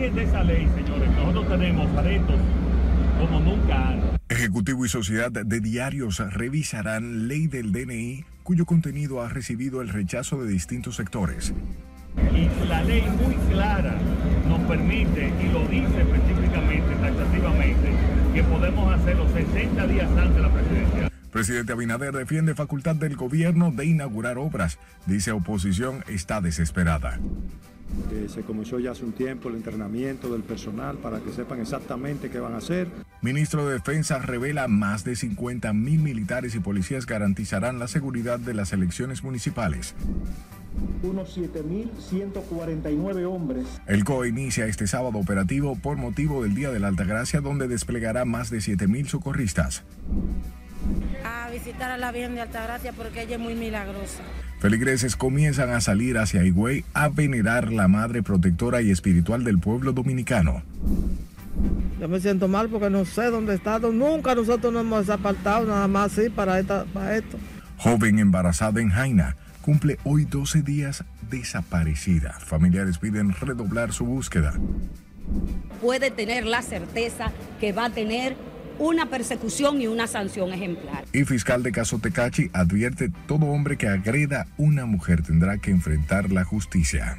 origen de esa ley, señores, nosotros tenemos retos como nunca antes. Ejecutivo y Sociedad de Diarios revisarán ley del DNI cuyo contenido ha recibido el rechazo de distintos sectores. Y la ley muy clara nos permite, y lo dice específicamente, taxativamente, que podemos hacerlo 60 días antes de la presidencia. Presidente Abinader defiende facultad del gobierno de inaugurar obras. Dice oposición está desesperada. Se comenzó ya hace un tiempo el entrenamiento del personal para que sepan exactamente qué van a hacer. Ministro de Defensa revela más de 50 mil militares y policías garantizarán la seguridad de las elecciones municipales unos 7.149 hombres. El COE inicia este sábado operativo por motivo del Día de la Altagracia, donde desplegará más de 7.000 socorristas. A visitar a la Virgen de Altagracia porque ella es muy milagrosa. Feligreses comienzan a salir hacia Higüey a venerar la madre protectora y espiritual del pueblo dominicano. Yo me siento mal porque no sé dónde está. Nunca nosotros nos hemos apartado nada más así para, para esto. Joven embarazada en Jaina cumple hoy 12 días desaparecida. Familiares piden redoblar su búsqueda. Puede tener la certeza que va a tener una persecución y una sanción ejemplar. Y fiscal de caso Tecachi advierte todo hombre que agreda a una mujer tendrá que enfrentar la justicia.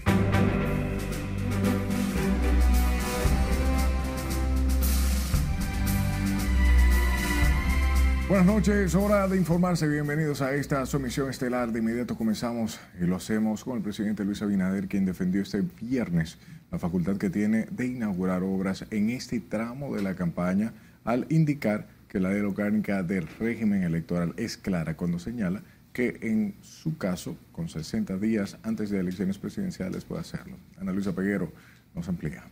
Buenas noches, hora de informarse. Bienvenidos a esta sumisión estelar. De inmediato comenzamos y lo hacemos con el presidente Luis Abinader, quien defendió este viernes la facultad que tiene de inaugurar obras en este tramo de la campaña, al indicar que la ley orgánica del régimen electoral es clara cuando señala que en su caso, con 60 días antes de elecciones presidenciales, puede hacerlo. Ana Luisa Peguero nos amplía.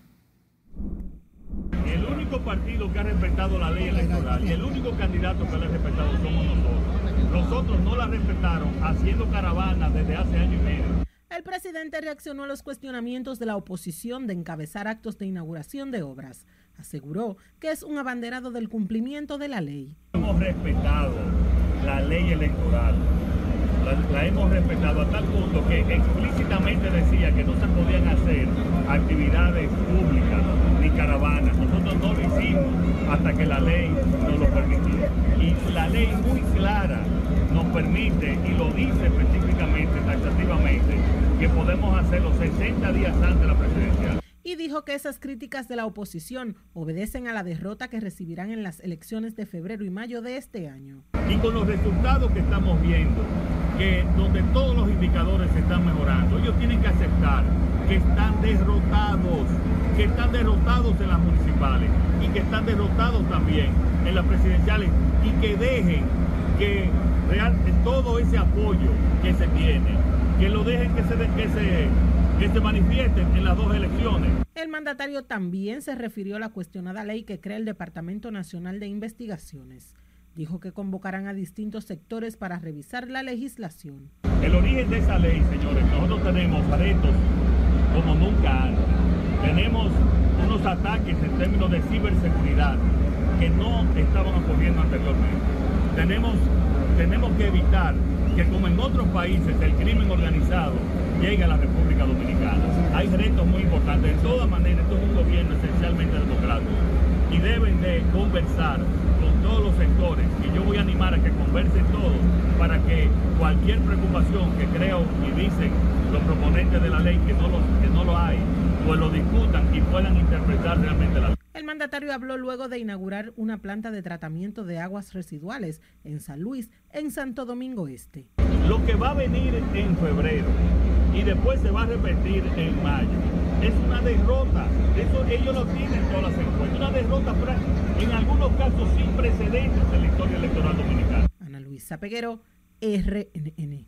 El único partido que ha respetado la ley electoral y el único candidato que la ha respetado somos nosotros. Los otros no la respetaron haciendo caravana desde hace año y medio. El presidente reaccionó a los cuestionamientos de la oposición de encabezar actos de inauguración de obras. Aseguró que es un abanderado del cumplimiento de la ley. Hemos respetado la ley electoral. La, hemos respetado a tal punto que explícitamente decía que no se podían hacer actividades públicas ni caravanas. Nosotros no lo hicimos hasta que la ley nos lo permitió. Y la ley muy clara nos permite, y lo dice específicamente, taxativamente, que podemos hacerlo 60 días antes de la presidencia. Y dijo que esas críticas de la oposición obedecen a la derrota que recibirán en las elecciones de febrero y mayo de este año. Y con los resultados que estamos viendo, que donde todos los indicadores se están mejorando, ellos tienen que aceptar que están derrotados, que están derrotados en las municipales y que están derrotados también en las presidenciales y que dejen que real, todo ese apoyo que se tiene, que lo dejen que se, que se, que se manifiesten en las dos elecciones. El mandatario también se refirió a la cuestionada ley que crea el Departamento Nacional de Investigaciones. Dijo que convocarán a distintos sectores para revisar la legislación. El origen de esa ley, señores, nosotros tenemos retos como nunca antes. Tenemos unos ataques en términos de ciberseguridad que no estaban ocurriendo anteriormente. Tenemos, tenemos que evitar que como en otros países el crimen organizado llegue a la República Dominicana. Hay retos muy importantes. De todas maneras, esto es un gobierno esencialmente democrático y deben de conversar con todos los sectores y yo voy a animar a que conversen todos para que cualquier preocupación que creo y dicen los proponentes de la ley que no lo, que no lo hay, pues lo discutan y puedan interpretar realmente la ley. El mandatario habló luego de inaugurar una planta de tratamiento de aguas residuales en San Luis, en Santo Domingo Este. Lo que va a venir en febrero y después se va a repetir en mayo es una derrota. Eso ellos lo tienen todas las encuestas. Una derrota en algunos casos sin precedentes en la historia electoral dominicana. Ana Luisa Peguero, RNN.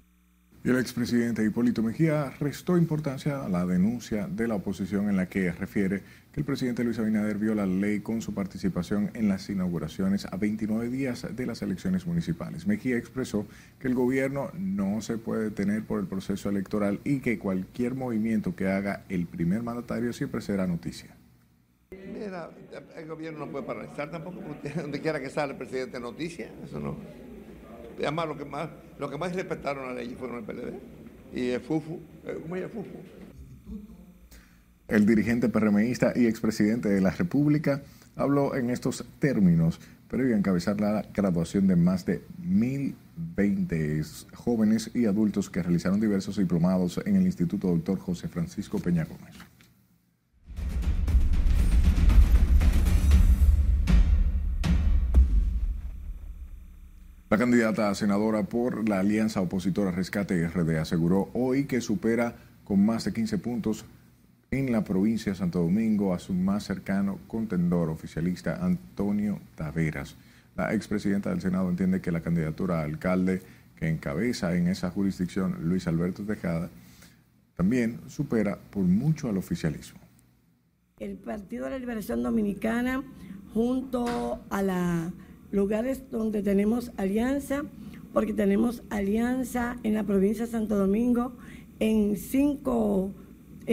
Y el expresidente Hipólito Mejía restó importancia a la denuncia de la oposición en la que refiere que el presidente Luis Abinader viola la ley con su participación en las inauguraciones a 29 días de las elecciones municipales. Mejía expresó que el gobierno no se puede detener por el proceso electoral y que cualquier movimiento que haga el primer mandatario siempre será noticia. Mira, el gobierno no puede paralizar tampoco, donde quiera que sale el presidente noticia, eso no. Además, lo que más, lo que más respetaron la ley fueron el PLD y el FUFU. ¿Cómo es el FUFU? El dirigente PRMista y expresidente de la República habló en estos términos previo a encabezar la graduación de más de 1.020 jóvenes y adultos que realizaron diversos diplomados en el Instituto Dr. José Francisco Peña Gómez. La candidata a senadora por la alianza opositora Rescate RD aseguró hoy que supera con más de 15 puntos en la provincia de Santo Domingo a su más cercano contendor oficialista Antonio Taveras. La expresidenta del Senado entiende que la candidatura a alcalde que encabeza en esa jurisdicción Luis Alberto Tejada también supera por mucho al oficialismo. El Partido de la Liberación Dominicana junto a los lugares donde tenemos alianza, porque tenemos alianza en la provincia de Santo Domingo en cinco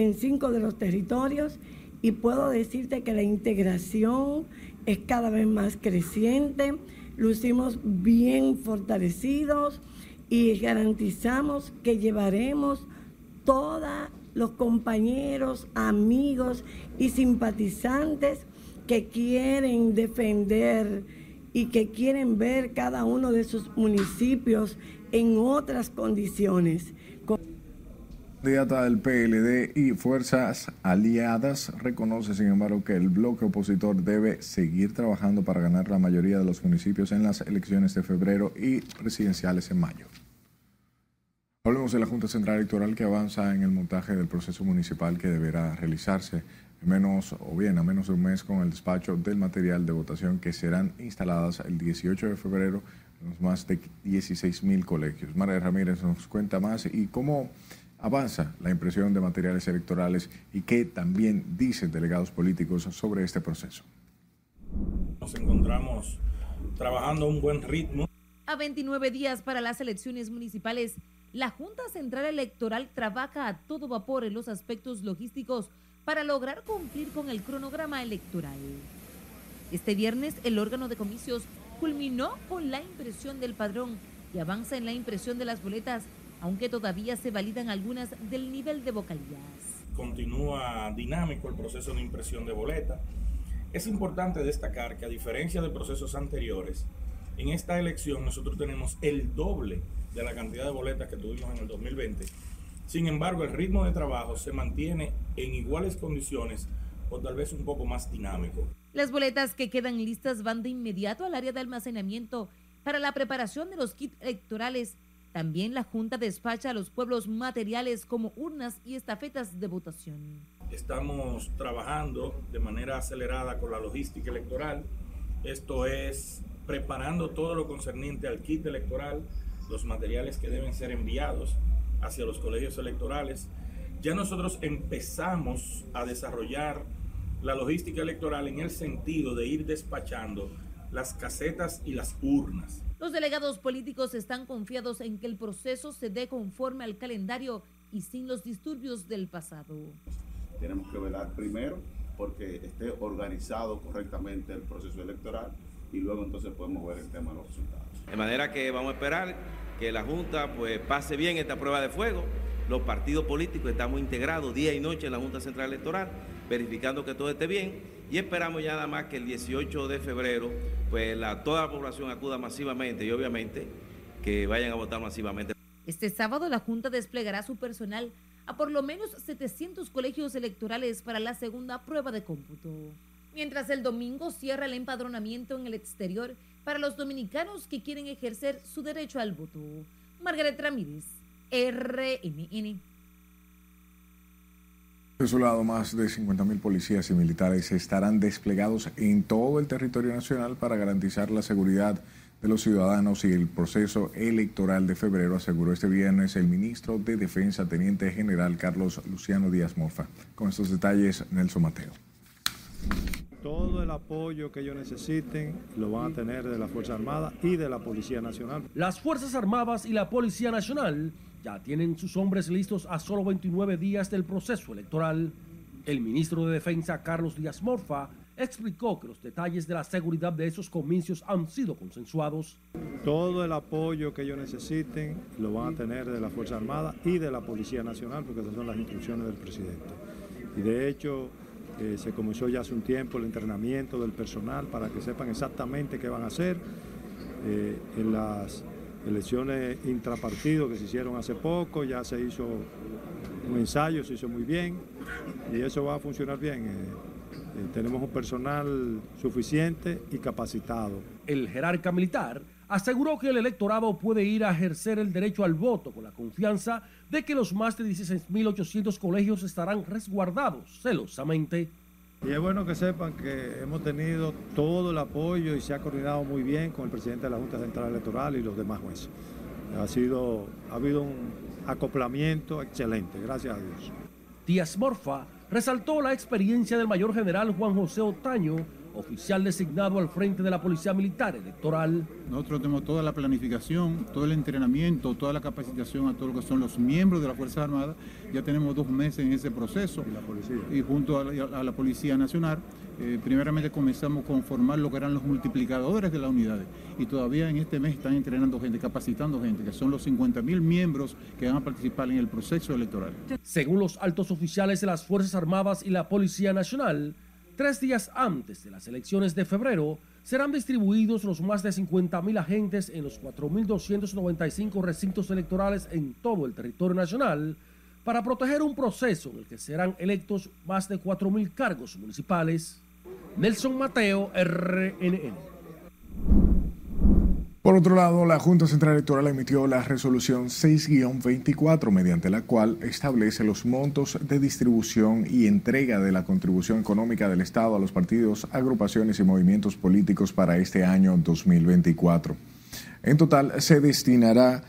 en cinco de los territorios y puedo decirte que la integración es cada vez más creciente, lucimos bien fortalecidos y garantizamos que llevaremos todos los compañeros, amigos y simpatizantes que quieren defender y que quieren ver cada uno de sus municipios en otras condiciones candidata del PLD y fuerzas aliadas reconoce, sin embargo, que el bloque opositor debe seguir trabajando para ganar la mayoría de los municipios en las elecciones de febrero y presidenciales en mayo. Hablemos de la Junta Central Electoral que avanza en el montaje del proceso municipal que deberá realizarse en menos o bien a menos de un mes con el despacho del material de votación que serán instaladas el 18 de febrero en los más de 16 mil colegios. María Ramírez nos cuenta más y cómo avanza la impresión de materiales electorales y qué también dicen delegados políticos sobre este proceso. Nos encontramos trabajando a un buen ritmo. A 29 días para las elecciones municipales, la Junta Central Electoral trabaja a todo vapor en los aspectos logísticos para lograr cumplir con el cronograma electoral. Este viernes, el órgano de comicios culminó con la impresión del padrón y avanza en la impresión de las boletas aunque todavía se validan algunas del nivel de vocalías. Continúa dinámico el proceso de impresión de boleta. Es importante destacar que a diferencia de procesos anteriores, en esta elección nosotros tenemos el doble de la cantidad de boletas que tuvimos en el 2020. Sin embargo, el ritmo de trabajo se mantiene en iguales condiciones o tal vez un poco más dinámico. Las boletas que quedan listas van de inmediato al área de almacenamiento para la preparación de los kits electorales también la Junta despacha a los pueblos materiales como urnas y estafetas de votación. Estamos trabajando de manera acelerada con la logística electoral. Esto es preparando todo lo concerniente al kit electoral, los materiales que deben ser enviados hacia los colegios electorales. Ya nosotros empezamos a desarrollar la logística electoral en el sentido de ir despachando las casetas y las urnas. Los delegados políticos están confiados en que el proceso se dé conforme al calendario y sin los disturbios del pasado. Tenemos que velar primero porque esté organizado correctamente el proceso electoral y luego entonces podemos ver el tema de los resultados. De manera que vamos a esperar que la Junta pues pase bien esta prueba de fuego. Los partidos políticos estamos integrados día y noche en la Junta Central Electoral, verificando que todo esté bien y esperamos ya nada más que el 18 de febrero pues la, toda la población acuda masivamente y obviamente que vayan a votar masivamente. Este sábado la Junta desplegará su personal a por lo menos 700 colegios electorales para la segunda prueba de cómputo. Mientras el domingo cierra el empadronamiento en el exterior para los dominicanos que quieren ejercer su derecho al voto. Margaret Ramírez, RNN. De su lado, más de 50.000 policías y militares estarán desplegados en todo el territorio nacional para garantizar la seguridad de los ciudadanos y el proceso electoral de febrero, aseguró este viernes el ministro de Defensa, Teniente General Carlos Luciano Díaz Mofa. Con estos detalles, Nelson Mateo. Todo el apoyo que ellos necesiten lo van a tener de la Fuerza Armada y de la Policía Nacional. Las Fuerzas Armadas y la Policía Nacional ya tienen sus hombres listos a solo 29 días del proceso electoral. El ministro de Defensa, Carlos Díaz Morfa, explicó que los detalles de la seguridad de esos comicios han sido consensuados. Todo el apoyo que ellos necesiten lo van a tener de la Fuerza Armada y de la Policía Nacional, porque esas son las instrucciones del presidente. Y de hecho, eh, se comenzó ya hace un tiempo el entrenamiento del personal para que sepan exactamente qué van a hacer. Eh, en las elecciones intrapartido que se hicieron hace poco, ya se hizo un ensayo, se hizo muy bien y eso va a funcionar bien. Eh, eh, tenemos un personal suficiente y capacitado. El jerarca militar aseguró que el electorado puede ir a ejercer el derecho al voto con la confianza de que los más de 16.800 colegios estarán resguardados celosamente. Y es bueno que sepan que hemos tenido todo el apoyo y se ha coordinado muy bien con el presidente de la Junta Central Electoral y los demás jueces. Ha, sido, ha habido un acoplamiento excelente, gracias a Dios. Díaz Morfa resaltó la experiencia del mayor general Juan José Otaño, oficial designado al frente de la Policía Militar Electoral. Nosotros tenemos toda la planificación, todo el entrenamiento, toda la capacitación a todos lo que son los miembros de las Fuerzas Armadas. Ya tenemos dos meses en ese proceso. Y la policía. Y junto a la, a la Policía Nacional, eh, primeramente comenzamos con formar lo que eran los multiplicadores de las unidades. Y todavía en este mes están entrenando gente, capacitando gente, que son los 50 mil miembros que van a participar en el proceso electoral. Según los altos oficiales de las Fuerzas Armadas y la Policía Nacional, tres días antes de las elecciones de febrero, serán distribuidos los más de 50.000 agentes en los 4.295 recintos electorales en todo el territorio nacional para proteger un proceso en el que serán electos más de 4.000 cargos municipales. Nelson Mateo, RNN. Por otro lado, la Junta Central Electoral emitió la resolución 6-24, mediante la cual establece los montos de distribución y entrega de la contribución económica del Estado a los partidos, agrupaciones y movimientos políticos para este año 2024. En total, se destinará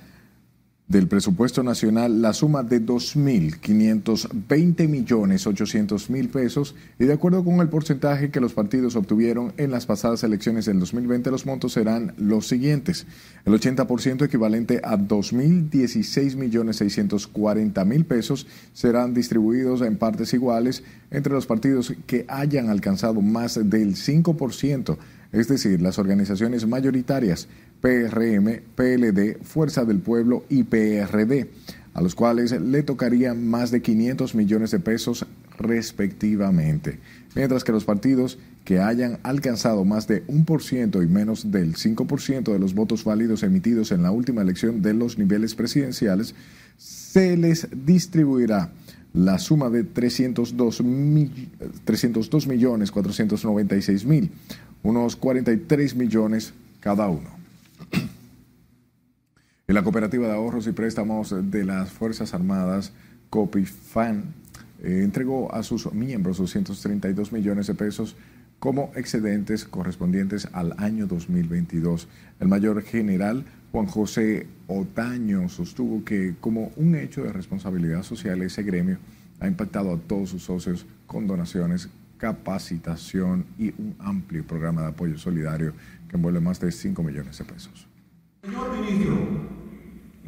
del presupuesto nacional la suma de 2.520 millones 800 mil pesos y de acuerdo con el porcentaje que los partidos obtuvieron en las pasadas elecciones del 2020 los montos serán los siguientes. El 80% equivalente a 2.016 millones 640 mil pesos serán distribuidos en partes iguales entre los partidos que hayan alcanzado más del 5%, es decir, las organizaciones mayoritarias PRM, PLD, Fuerza del Pueblo y PRD, a los cuales le tocarían más de 500 millones de pesos respectivamente, mientras que los partidos que hayan alcanzado más de un por ciento y menos del 5% de los votos válidos emitidos en la última elección de los niveles presidenciales, se les distribuirá la suma de 302, mil, 302 millones 496 mil, unos 43 millones cada uno. Y la Cooperativa de Ahorros y Préstamos de las Fuerzas Armadas, COPIFAN, eh, entregó a sus miembros 232 millones de pesos como excedentes correspondientes al año 2022. El mayor general Juan José Otaño sostuvo que como un hecho de responsabilidad social ese gremio ha impactado a todos sus socios con donaciones, capacitación y un amplio programa de apoyo solidario que envuelve más de 5 millones de pesos. Señor ministro,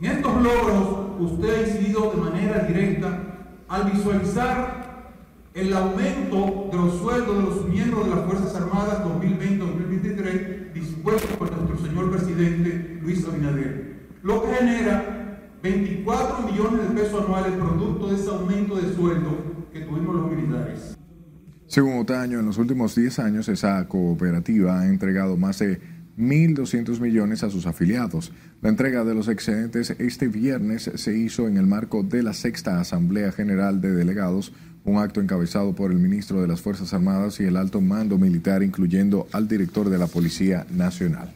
en estos logros usted ha incidido de manera directa al visualizar el aumento de los sueldos de los miembros de las Fuerzas Armadas 2020-2023 dispuesto por nuestro señor presidente Luis Abinader, lo que genera 24 millones de pesos anuales producto de ese aumento de sueldo que tuvimos los militares. Según Otaño, en los últimos 10 años esa cooperativa ha entregado más de 1.200 millones a sus afiliados. La entrega de los excedentes este viernes se hizo en el marco de la sexta Asamblea General de Delegados, un acto encabezado por el ministro de las Fuerzas Armadas y el alto mando militar, incluyendo al director de la Policía Nacional.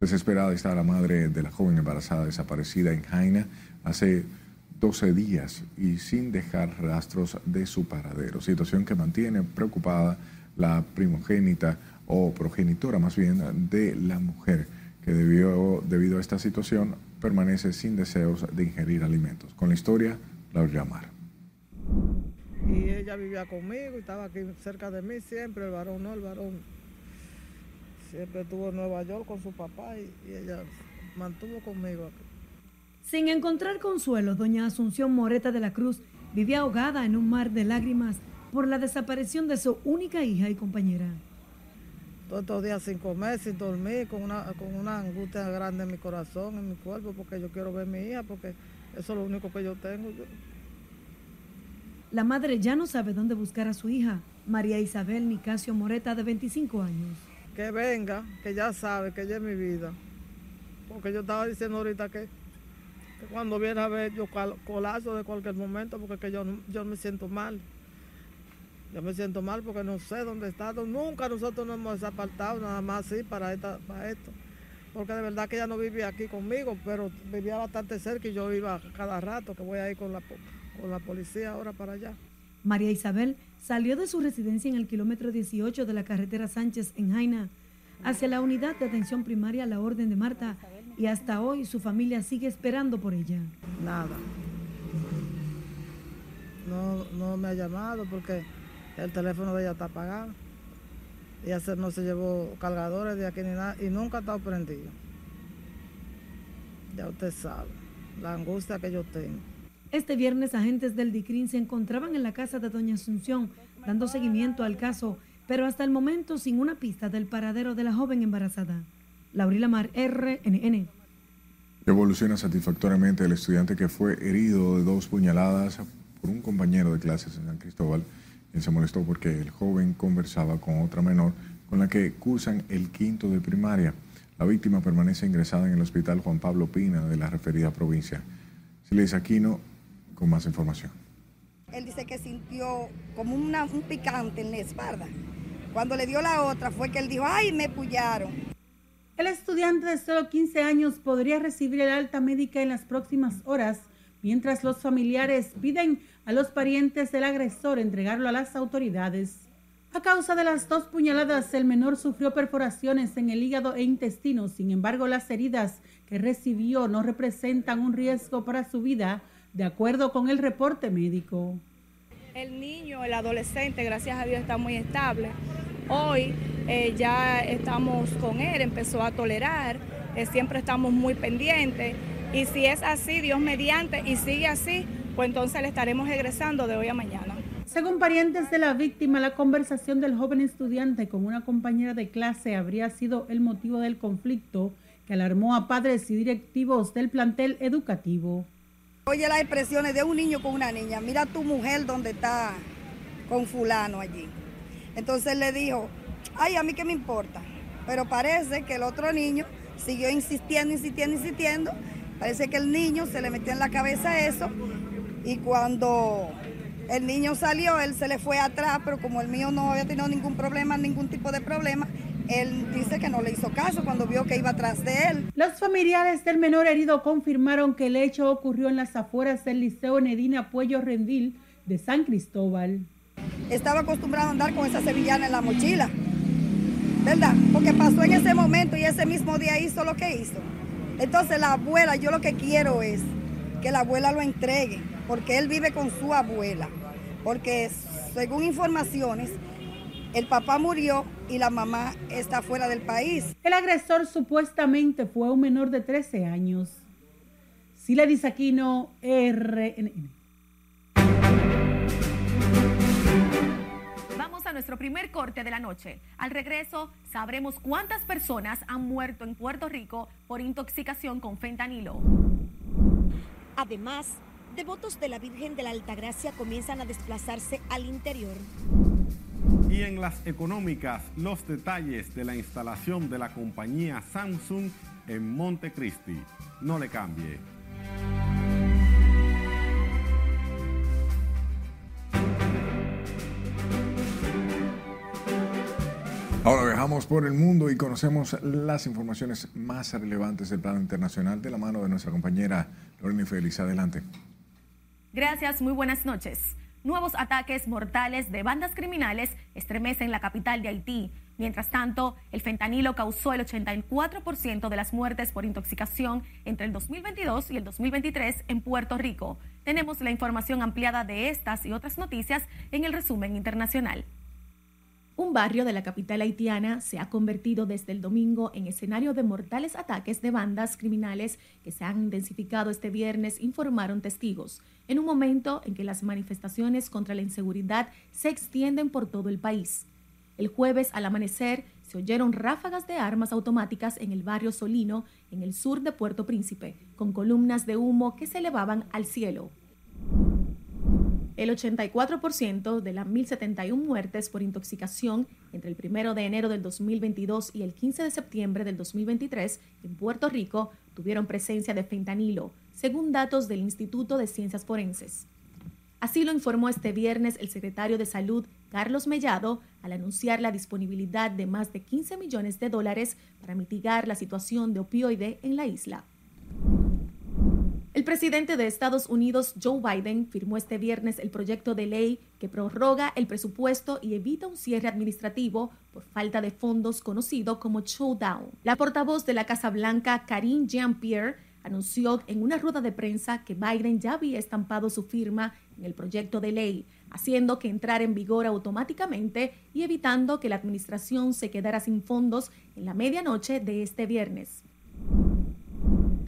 Desesperada está la madre de la joven embarazada desaparecida en Jaina hace 12 días y sin dejar rastros de su paradero, situación que mantiene preocupada la primogénita o progenitora más bien de la mujer que debió, debido a esta situación permanece sin deseos de ingerir alimentos. Con la historia, Laura Mar. Y ella vivía conmigo y estaba aquí cerca de mí siempre, el varón no, el varón siempre estuvo en Nueva York con su papá y, y ella mantuvo conmigo aquí. Sin encontrar consuelo, doña Asunción Moreta de la Cruz vivía ahogada en un mar de lágrimas por la desaparición de su única hija y compañera. Todos estos días sin comer, sin dormir, con una, con una angustia grande en mi corazón, en mi cuerpo, porque yo quiero ver a mi hija, porque eso es lo único que yo tengo. la madre ya no sabe dónde buscar a su hija, María Isabel Nicasio Moreta, de 25 años. Que venga, que ya sabe que ella es mi vida. Porque yo estaba diciendo ahorita que, que cuando viene a ver yo colazo de cualquier momento porque que yo, yo me siento mal. Yo me siento mal porque no sé dónde está. Nunca nosotros nos hemos apartado nada más así para, esta, para esto. Porque de verdad que ella no vivía aquí conmigo, pero vivía bastante cerca y yo iba cada rato que voy a ir con la, con la policía ahora para allá. María Isabel salió de su residencia en el kilómetro 18 de la carretera Sánchez en Jaina hacia la unidad de atención primaria La Orden de Marta y hasta hoy su familia sigue esperando por ella. Nada. No, no me ha llamado porque el teléfono de ella está apagado. Ella no se llevó cargadores de aquí ni nada y nunca ha estado prendido. Ya usted sabe la angustia que yo tengo. Este viernes agentes del DICRIN se encontraban en la casa de Doña Asunción dando seguimiento al caso, pero hasta el momento sin una pista del paradero de la joven embarazada. Laurila Mar, RNN. Evoluciona satisfactoriamente el estudiante que fue herido de dos puñaladas por un compañero de clases en San Cristóbal, quien se molestó porque el joven conversaba con otra menor con la que cursan el quinto de primaria. La víctima permanece ingresada en el hospital Juan Pablo Pina de la referida provincia. Siles Aquino con más información. Él dice que sintió como una, un picante en la espalda. Cuando le dio la otra fue que él dijo, ay, me pullaron. El estudiante de solo 15 años podría recibir el alta médica en las próximas horas, mientras los familiares piden a los parientes del agresor entregarlo a las autoridades. A causa de las dos puñaladas, el menor sufrió perforaciones en el hígado e intestino. Sin embargo, las heridas que recibió no representan un riesgo para su vida, de acuerdo con el reporte médico. El niño, el adolescente, gracias a Dios, está muy estable. Hoy eh, ya estamos con él, empezó a tolerar, eh, siempre estamos muy pendientes. Y si es así, Dios mediante, y sigue así, pues entonces le estaremos egresando de hoy a mañana. Según parientes de la víctima, la conversación del joven estudiante con una compañera de clase habría sido el motivo del conflicto que alarmó a padres y directivos del plantel educativo. Oye las expresiones de un niño con una niña, mira tu mujer donde está con fulano allí. Entonces le dijo, ay, a mí qué me importa. Pero parece que el otro niño siguió insistiendo, insistiendo, insistiendo. Parece que el niño se le metió en la cabeza eso y cuando el niño salió, él se le fue atrás, pero como el mío no había tenido ningún problema, ningún tipo de problema, él dice que no le hizo caso cuando vio que iba atrás de él. Los familiares del menor herido confirmaron que el hecho ocurrió en las afueras del Liceo Nedina Puello Rendil de San Cristóbal. Estaba acostumbrado a andar con esa sevillana en la mochila, ¿verdad? Porque pasó en ese momento y ese mismo día hizo lo que hizo. Entonces la abuela, yo lo que quiero es que la abuela lo entregue, porque él vive con su abuela. Porque según informaciones, el papá murió y la mamá está fuera del país. El agresor supuestamente fue un menor de 13 años. Sila Aquino, RNN. Nuestro primer corte de la noche. Al regreso sabremos cuántas personas han muerto en Puerto Rico por intoxicación con fentanilo. Además, devotos de la Virgen de la Altagracia comienzan a desplazarse al interior. Y en las económicas, los detalles de la instalación de la compañía Samsung en Montecristi. No le cambie. Ahora viajamos por el mundo y conocemos las informaciones más relevantes del plano internacional de la mano de nuestra compañera Lorena Félix. Adelante. Gracias, muy buenas noches. Nuevos ataques mortales de bandas criminales estremecen la capital de Haití. Mientras tanto, el fentanilo causó el 84% de las muertes por intoxicación entre el 2022 y el 2023 en Puerto Rico. Tenemos la información ampliada de estas y otras noticias en el resumen internacional. Un barrio de la capital haitiana se ha convertido desde el domingo en escenario de mortales ataques de bandas criminales que se han intensificado este viernes, informaron testigos, en un momento en que las manifestaciones contra la inseguridad se extienden por todo el país. El jueves al amanecer se oyeron ráfagas de armas automáticas en el barrio Solino, en el sur de Puerto Príncipe, con columnas de humo que se elevaban al cielo. El 84% de las 1.071 muertes por intoxicación entre el 1 de enero del 2022 y el 15 de septiembre del 2023 en Puerto Rico tuvieron presencia de fentanilo, según datos del Instituto de Ciencias Forenses. Así lo informó este viernes el secretario de Salud, Carlos Mellado, al anunciar la disponibilidad de más de 15 millones de dólares para mitigar la situación de opioide en la isla. El presidente de Estados Unidos, Joe Biden, firmó este viernes el proyecto de ley que prorroga el presupuesto y evita un cierre administrativo por falta de fondos conocido como showdown. La portavoz de la Casa Blanca, Karine Jean-Pierre, anunció en una rueda de prensa que Biden ya había estampado su firma en el proyecto de ley, haciendo que entrara en vigor automáticamente y evitando que la administración se quedara sin fondos en la medianoche de este viernes.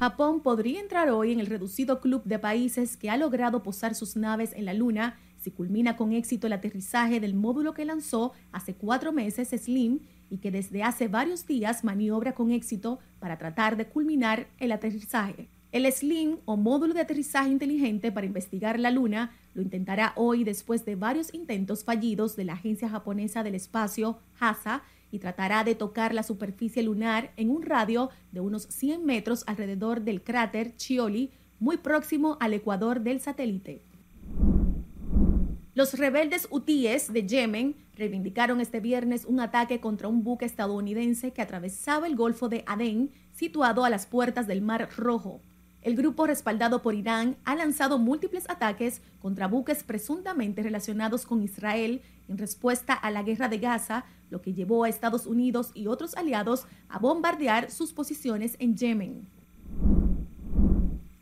Japón podría entrar hoy en el reducido club de países que ha logrado posar sus naves en la Luna si culmina con éxito el aterrizaje del módulo que lanzó hace cuatro meses Slim y que desde hace varios días maniobra con éxito para tratar de culminar el aterrizaje. El SLIM o módulo de aterrizaje inteligente para investigar la Luna lo intentará hoy después de varios intentos fallidos de la Agencia Japonesa del Espacio, JASA, y tratará de tocar la superficie lunar en un radio de unos 100 metros alrededor del cráter Chioli, muy próximo al ecuador del satélite. Los rebeldes hutíes de Yemen reivindicaron este viernes un ataque contra un buque estadounidense que atravesaba el Golfo de Adén, situado a las puertas del Mar Rojo. El grupo respaldado por Irán ha lanzado múltiples ataques contra buques presuntamente relacionados con Israel en respuesta a la guerra de Gaza, lo que llevó a Estados Unidos y otros aliados a bombardear sus posiciones en Yemen.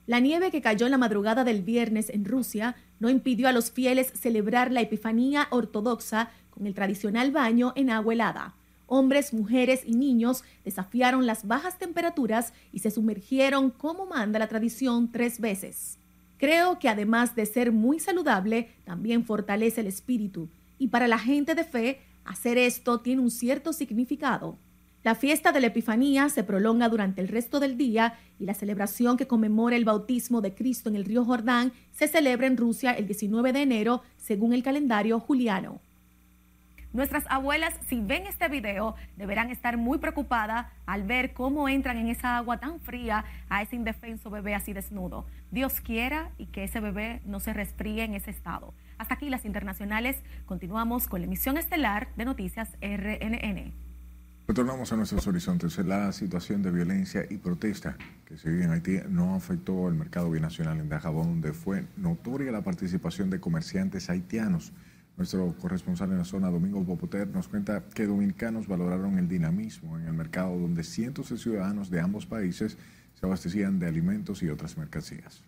La nieve que cayó en la madrugada del viernes en Rusia no impidió a los fieles celebrar la Epifanía ortodoxa con el tradicional baño en agua helada. Hombres, mujeres y niños desafiaron las bajas temperaturas y se sumergieron como manda la tradición tres veces. Creo que además de ser muy saludable, también fortalece el espíritu, y para la gente de fe, hacer esto tiene un cierto significado. La fiesta de la Epifanía se prolonga durante el resto del día y la celebración que conmemora el bautismo de Cristo en el río Jordán se celebra en Rusia el 19 de enero según el calendario juliano. Nuestras abuelas, si ven este video, deberán estar muy preocupadas al ver cómo entran en esa agua tan fría a ese indefenso bebé así desnudo. Dios quiera y que ese bebé no se resfríe en ese estado. Hasta aquí las internacionales. Continuamos con la emisión estelar de Noticias RNN. Retornamos a nuestros horizontes. La situación de violencia y protesta que se vive en Haití no afectó el mercado binacional en Dajabón, donde fue notoria la participación de comerciantes haitianos. Nuestro corresponsal en la zona, Domingo Popoter, nos cuenta que dominicanos valoraron el dinamismo en el mercado, donde cientos de ciudadanos de ambos países se abastecían de alimentos y otras mercancías.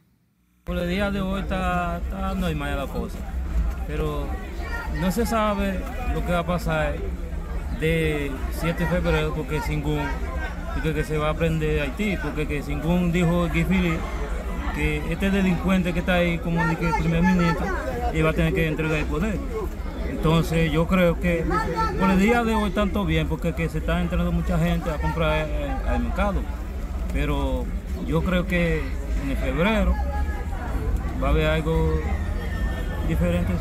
Por el día de hoy está, está normal la cosa, pero no se sabe lo que va a pasar de 7 de febrero porque Singún que, que se va a prender Haití, porque que Singún dijo Gifili que este delincuente que está ahí como el primer ministro iba a tener que entregar el poder. Entonces yo creo que por el día de hoy todo bien porque que se está entrando mucha gente a comprar eh, al mercado. Pero yo creo que en febrero va a haber algo diferente.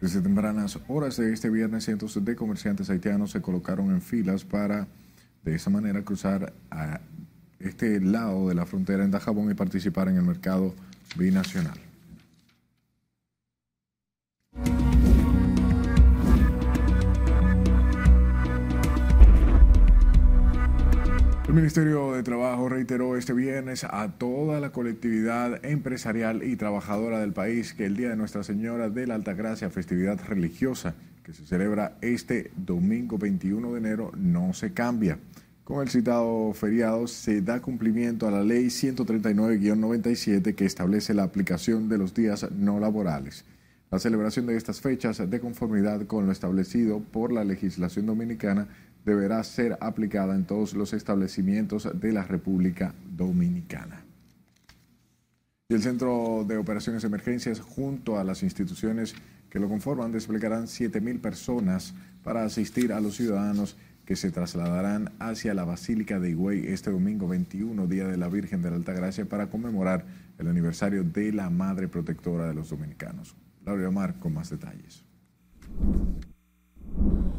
Desde tempranas horas de este viernes, cientos de comerciantes haitianos se colocaron en filas para de esa manera cruzar a este lado de la frontera en Dajabón y participar en el mercado binacional. El Ministerio de Trabajo reiteró este viernes a toda la colectividad empresarial y trabajadora del país que el Día de Nuestra Señora de la Altagracia, festividad religiosa que se celebra este domingo 21 de enero, no se cambia. Con el citado feriado se da cumplimiento a la Ley 139-97 que establece la aplicación de los días no laborales. La celebración de estas fechas, de conformidad con lo establecido por la legislación dominicana, deberá ser aplicada en todos los establecimientos de la República Dominicana. Y el Centro de Operaciones de Emergencias, junto a las instituciones que lo conforman, desplegarán 7.000 personas para asistir a los ciudadanos que se trasladarán hacia la Basílica de Higüey este domingo 21, Día de la Virgen de la Altagracia, para conmemorar el aniversario de la Madre Protectora de los Dominicanos. Laura Omar con más detalles.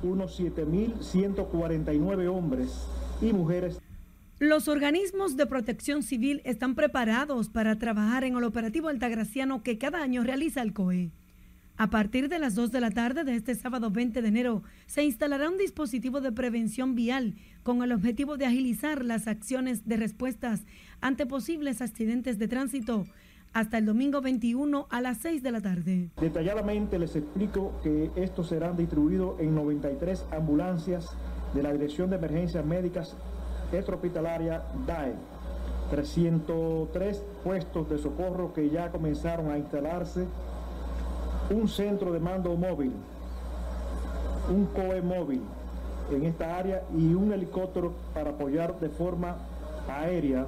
Unos 7.149 hombres y mujeres los organismos de protección civil están preparados para trabajar en el operativo altagraciano que cada año realiza el COE. A partir de las 2 de la tarde de este sábado 20 de enero, se instalará un dispositivo de prevención vial con el objetivo de agilizar las acciones de respuestas ante posibles accidentes de tránsito hasta el domingo 21 a las 6 de la tarde. Detalladamente les explico que estos serán distribuidos en 93 ambulancias de la Dirección de Emergencias Médicas extrahospitalaria DAE. 303 puestos de socorro que ya comenzaron a instalarse, un centro de mando móvil, un COE móvil en esta área y un helicóptero para apoyar de forma aérea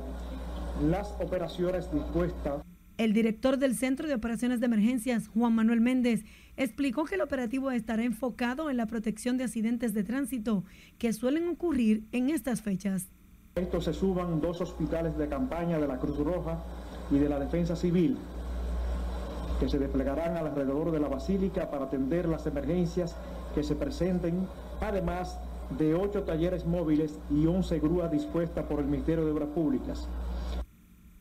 las operaciones dispuestas. El director del Centro de Operaciones de Emergencias, Juan Manuel Méndez, explicó que el operativo estará enfocado en la protección de accidentes de tránsito que suelen ocurrir en estas fechas. Esto se suban dos hospitales de campaña de la Cruz Roja y de la Defensa Civil que se desplegarán alrededor de la Basílica para atender las emergencias que se presenten, además de ocho talleres móviles y once grúas dispuestas por el Ministerio de Obras Públicas.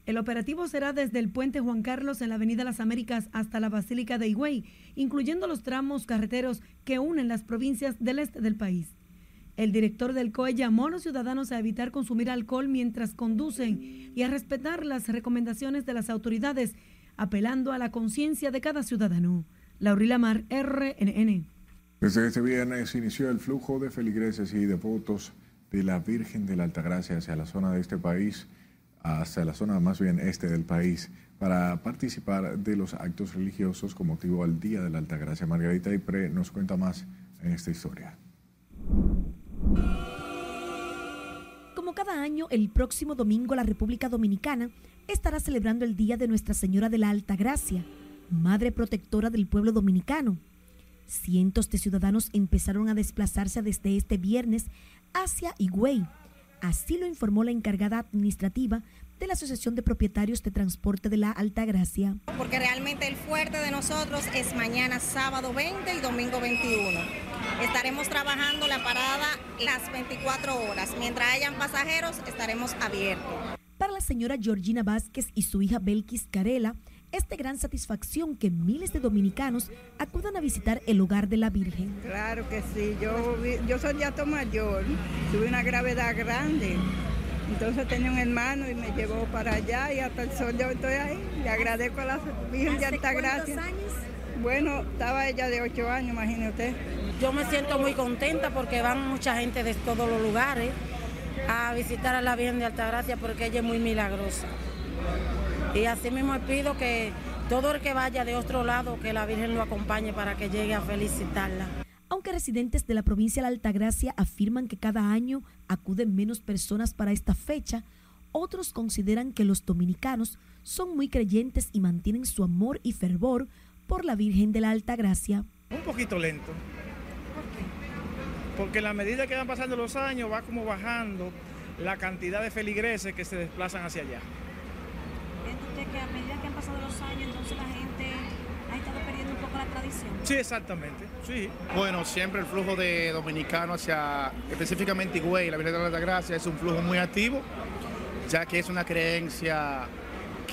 El operativo será desde el puente Juan Carlos en la Avenida Las Américas hasta la Basílica de Higüey, incluyendo los tramos carreteros que unen las provincias del este del país. El director del COE llamó a los ciudadanos a evitar consumir alcohol mientras conducen y a respetar las recomendaciones de las autoridades, apelando a la conciencia de cada ciudadano. Laurila Mar, RNN. Desde este viernes inició el flujo de feligreses y devotos de la Virgen de la Altagracia hacia la zona de este país hacia la zona más bien este del país para participar de los actos religiosos con motivo al Día de la Altagracia. Margarita Ipre nos cuenta más en esta historia. Como cada año, el próximo domingo la República Dominicana estará celebrando el Día de Nuestra Señora de la Altagracia, Madre Protectora del pueblo dominicano. Cientos de ciudadanos empezaron a desplazarse desde este viernes hacia Higüey, Así lo informó la encargada administrativa de la Asociación de Propietarios de Transporte de la Altagracia. Porque realmente el fuerte de nosotros es mañana sábado 20 y domingo 21. Estaremos trabajando la parada las 24 horas. Mientras hayan pasajeros, estaremos abiertos. Para la señora Georgina Vázquez y su hija Belkis Carela, es de gran satisfacción que miles de dominicanos acudan a visitar el hogar de la Virgen. Claro que sí, yo, yo soy de mayor, tuve una gravedad grande, entonces tenía un hermano y me llevó para allá y hasta el sol yo estoy ahí. Le agradezco a la Virgen de Altagracia. años? Bueno, estaba ella de ocho años, imagine usted. Yo me siento muy contenta porque van mucha gente de todos los lugares a visitar a la Virgen de Altagracia porque ella es muy milagrosa. Y así mismo pido que todo el que vaya de otro lado, que la Virgen lo acompañe para que llegue a felicitarla. Aunque residentes de la provincia de la Altagracia afirman que cada año acuden menos personas para esta fecha, otros consideran que los dominicanos son muy creyentes y mantienen su amor y fervor por la Virgen de la Altagracia. Un poquito lento. Porque a la medida que van pasando los años va como bajando la cantidad de feligreses que se desplazan hacia allá que a medida que han pasado los años, entonces la gente ha estado perdiendo un poco la tradición. Sí, exactamente, sí. Bueno, siempre el flujo de dominicanos hacia, específicamente Higüey, la Virgen de la Gracia, es un flujo muy activo, ya que es una creencia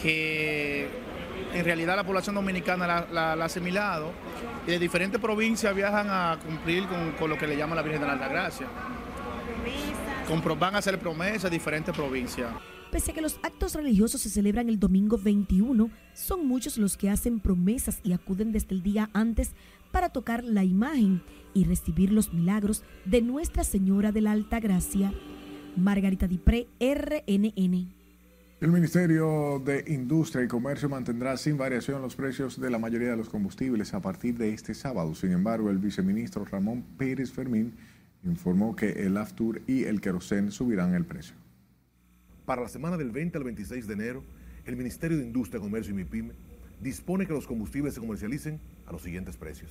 que en realidad la población dominicana la, ha asimilado y de diferentes provincias viajan a cumplir con, lo que le llama la Virgen de la Altagracia. van a hacer promesas a diferentes provincias. Pese a que los actos religiosos se celebran el domingo 21, son muchos los que hacen promesas y acuden desde el día antes para tocar la imagen y recibir los milagros de Nuestra Señora de la Alta Gracia. Margarita Dipré, RNN. El Ministerio de Industria y Comercio mantendrá sin variación los precios de la mayoría de los combustibles a partir de este sábado. Sin embargo, el viceministro Ramón Pérez Fermín informó que el Aftur y el querosén subirán el precio. Para la semana del 20 al 26 de enero, el Ministerio de Industria, Comercio y MIPYME dispone que los combustibles se comercialicen a los siguientes precios.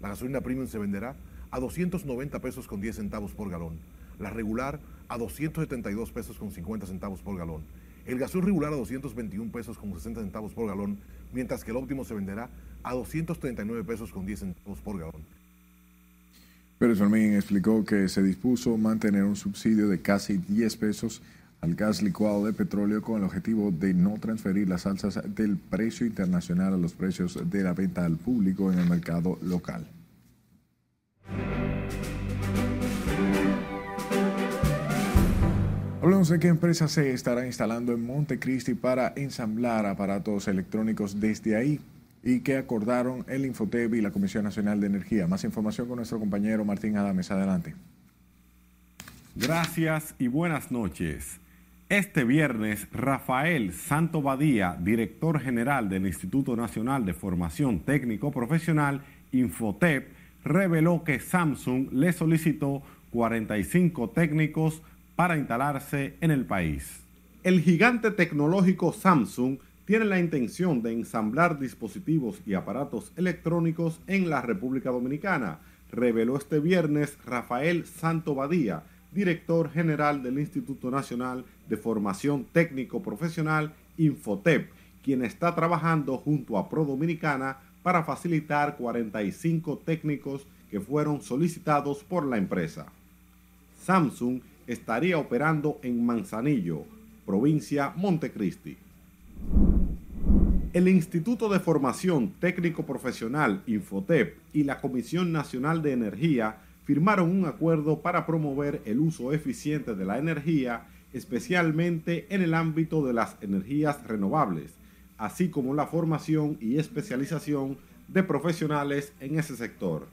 La gasolina premium se venderá a 290 pesos con 10 centavos por galón, la regular a 272 pesos con 50 centavos por galón El gasol regular a 221 pesos con 60 centavos por galón, mientras que el óptimo se venderá a 239 pesos con 10 centavos por galón. Pérez Fermín explicó que se dispuso mantener un subsidio de casi 10 pesos al gas licuado de petróleo con el objetivo de no transferir las alzas del precio internacional a los precios de la venta al público en el mercado local. De qué empresa se estará instalando en Montecristi para ensamblar aparatos electrónicos desde ahí y que acordaron el Infotep y la Comisión Nacional de Energía. Más información con nuestro compañero Martín Adames. Adelante. Gracias y buenas noches. Este viernes, Rafael Santo Badía, director general del Instituto Nacional de Formación Técnico Profesional, Infotep, reveló que Samsung le solicitó 45 técnicos para instalarse en el país. El gigante tecnológico Samsung tiene la intención de ensamblar dispositivos y aparatos electrónicos en la República Dominicana, reveló este viernes Rafael Santo Badía, director general del Instituto Nacional de Formación Técnico Profesional, Infotep, quien está trabajando junto a Pro Dominicana para facilitar 45 técnicos que fueron solicitados por la empresa. Samsung estaría operando en Manzanillo, provincia Montecristi. El Instituto de Formación Técnico Profesional Infotep y la Comisión Nacional de Energía firmaron un acuerdo para promover el uso eficiente de la energía, especialmente en el ámbito de las energías renovables, así como la formación y especialización de profesionales en ese sector.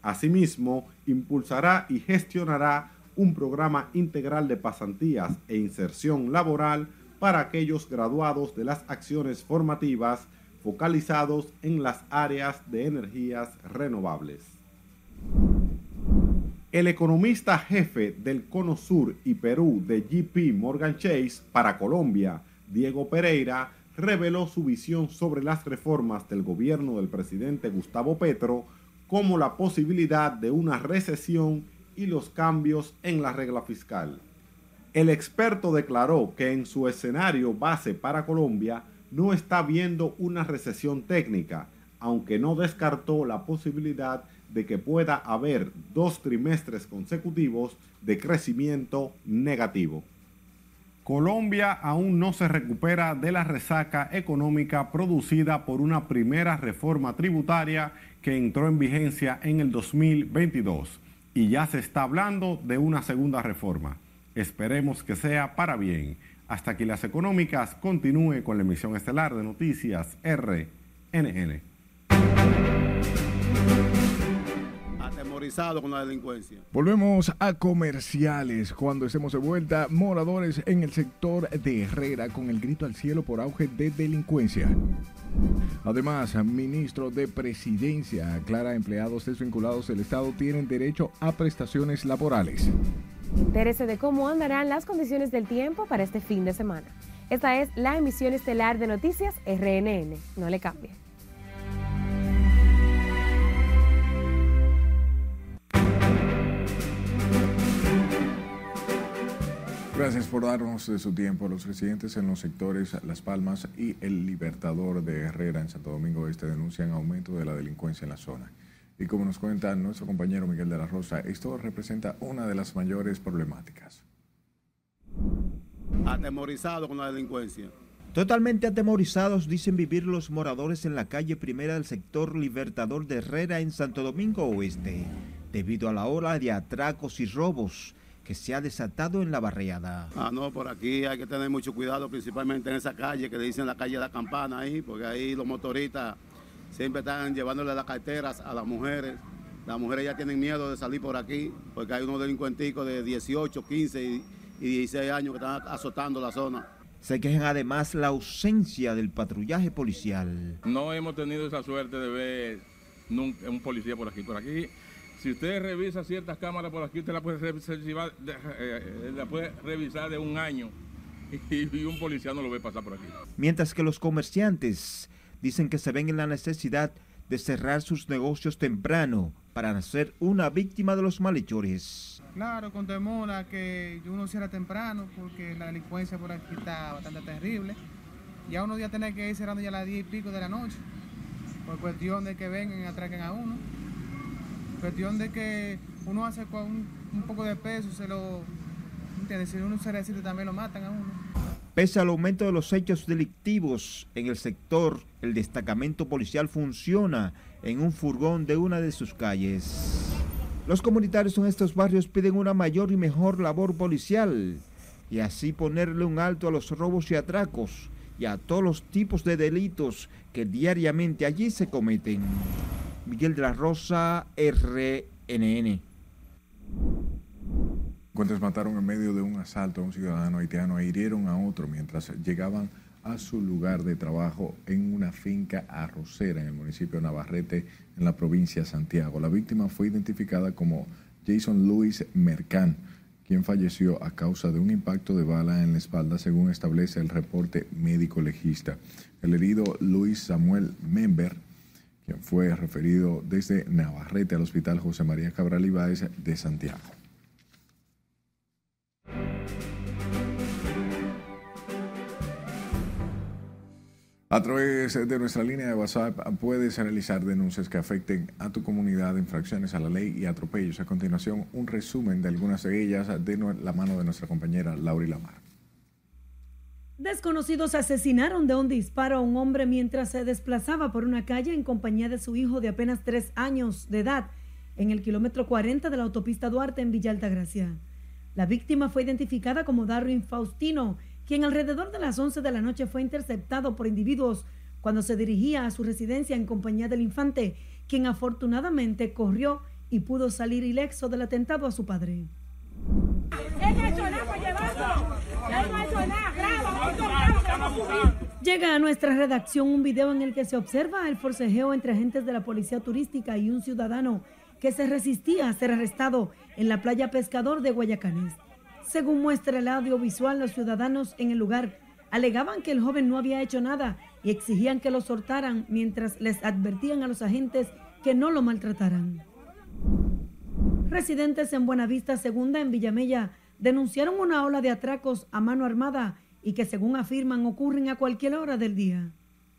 Asimismo, impulsará y gestionará un programa integral de pasantías e inserción laboral para aquellos graduados de las acciones formativas focalizados en las áreas de energías renovables. El economista jefe del Cono Sur y Perú de GP Morgan Chase para Colombia, Diego Pereira, reveló su visión sobre las reformas del gobierno del presidente Gustavo Petro como la posibilidad de una recesión y los cambios en la regla fiscal. El experto declaró que en su escenario base para Colombia no está viendo una recesión técnica, aunque no descartó la posibilidad de que pueda haber dos trimestres consecutivos de crecimiento negativo. Colombia aún no se recupera de la resaca económica producida por una primera reforma tributaria que entró en vigencia en el 2022 y ya se está hablando de una segunda reforma. Esperemos que sea para bien. Hasta que las económicas continúe con la emisión estelar de noticias RNN. Con la delincuencia. Volvemos a comerciales. Cuando estemos de vuelta, moradores en el sector de Herrera con el grito al cielo por auge de delincuencia. Además, ministro de Presidencia aclara empleados desvinculados del Estado tienen derecho a prestaciones laborales. Interese de cómo andarán las condiciones del tiempo para este fin de semana. Esta es la emisión estelar de Noticias RNN. No le cambie. Gracias por darnos de su tiempo. Los residentes en los sectores Las Palmas y El Libertador de Herrera en Santo Domingo Este denuncian aumento de la delincuencia en la zona. Y como nos cuenta nuestro compañero Miguel de la Rosa, esto representa una de las mayores problemáticas. Atemorizado con la delincuencia. Totalmente atemorizados dicen vivir los moradores en la calle primera del sector Libertador de Herrera en Santo Domingo Oeste, debido a la ola de atracos y robos que se ha desatado en la barriada. Ah, no, por aquí hay que tener mucho cuidado, principalmente en esa calle que le dicen la calle de la campana ahí, porque ahí los motoristas siempre están llevándole las carteras a las mujeres. Las mujeres ya tienen miedo de salir por aquí, porque hay unos delincuenticos de 18, 15 y, 16 años que están azotando la zona. Se quejan además la ausencia del patrullaje policial. No hemos tenido esa suerte de ver nunca un policía por aquí. Por aquí si usted revisa ciertas cámaras por aquí, usted la puede, revisar de, eh, la puede revisar de un año y, un policía no lo ve pasar por aquí. Mientras que los comerciantes dicen que se ven en la necesidad de cerrar sus negocios temprano para no ser una víctima de los malhechores. Claro, con temor a que uno cierre temprano porque la delincuencia por aquí está bastante terrible. Ya uno ya tiene que ir cerrando ya a las 10 y pico de la noche por cuestión de que vengan y atraquen a uno. Cuestión de que uno hace un, un poco de peso, se lo, ¿entiendes? Si también lo matan a uno. Pese al aumento de los hechos delictivos en el sector, el destacamento policial funciona en un furgón de una de sus calles. Los comunitarios en estos barrios piden una mayor y mejor labor policial y así ponerle un alto a los robos y atracos y a todos los tipos de delitos que diariamente allí se cometen. Miguel de la Rosa, RNN. Cuentes mataron en medio de un asalto a un ciudadano haitiano e hirieron a otro mientras llegaban a su lugar de trabajo en una finca arrocera en el municipio de Navarrete, en la provincia de Santiago. La víctima fue identificada como Jason Luis Mercán, quien falleció a causa de un impacto de bala en la espalda, según establece el reporte médico legista. El herido Luis Samuel Member, quien fue referido desde Navarrete al Hospital José María Cabral Ibáez de Santiago. A través de nuestra línea de WhatsApp puedes realizar denuncias que afecten a tu comunidad, infracciones a la ley y atropellos. A continuación, un resumen de algunas de ellas de la mano de nuestra compañera Laura Lamar. Desconocidos asesinaron de un disparo a un hombre mientras se desplazaba por una calle en compañía de su hijo de apenas tres años de edad en el kilómetro 40 de la autopista Duarte en Villa Altagracia. La víctima fue identificada como Darwin Faustino quien alrededor de las 11 de la noche fue interceptado por individuos cuando se dirigía a su residencia en compañía del infante, quien afortunadamente corrió y pudo salir ileso del atentado a su padre. Llega a nuestra redacción un video en el que se observa el forcejeo entre agentes de la policía turística y un ciudadano que se resistía a ser arrestado en la playa Pescador de Guayacanes. Según muestra el audiovisual, los ciudadanos en el lugar alegaban que el joven no había hecho nada y exigían que lo soltaran mientras les advertían a los agentes que no lo maltrataran. Residentes en Buenavista Segunda, en Villamella, denunciaron una ola de atracos a mano armada y que según afirman ocurren a cualquier hora del día.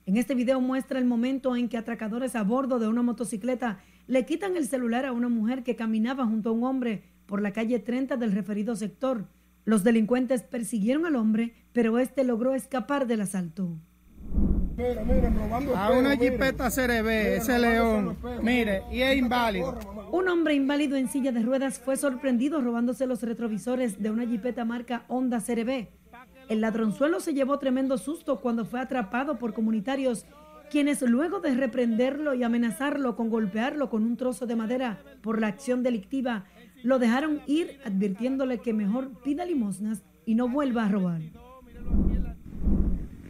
En este video muestra el momento en que atracadores a bordo de una motocicleta le quitan el celular a una mujer que caminaba junto a un hombre por la calle 30 del referido sector. Los delincuentes persiguieron al hombre, pero este logró escapar del asalto. a una jipeta CRB, ese león, mire, y es inválido. Un hombre inválido en silla de ruedas fue sorprendido robándose los retrovisores de una jipeta marca Honda CRB. El ladronzuelo se llevó tremendo susto cuando fue atrapado por comunitarios, quienes luego de reprenderlo y amenazarlo con golpearlo con un trozo de madera por la acción delictiva, lo dejaron ir advirtiéndole que mejor pida limosnas y no vuelva a robar.